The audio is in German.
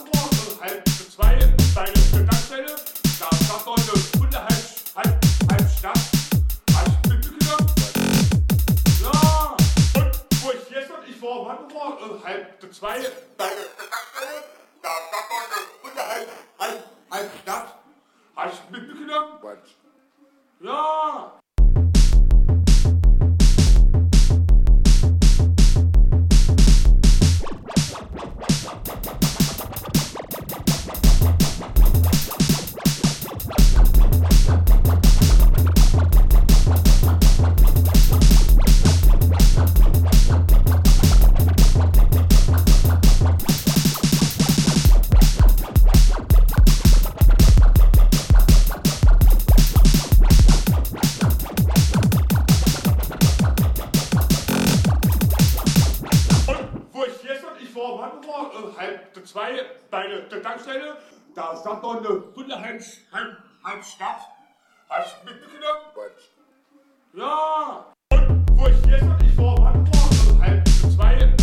Hamburg und halb zwei bei der Stadtstelle. Da sagt Leute, unterhalb halb, halb Stadt. Hast du Stück genommen? Ja, und wo ich jetzt noch, ich war auf Hamburg und halb zwei bei der Stadtstelle. Da sagt Leute, unterhalb halb, halb Stadt. Hast du mitgenommen? Ja, zwei bei der, Tankstelle, da stand noch eine Hunde halb, halb, halb Stadt. Hast du mitgenommen? Was? Ja. Und wo ich gestern, ich war wann war, äh, halb zwei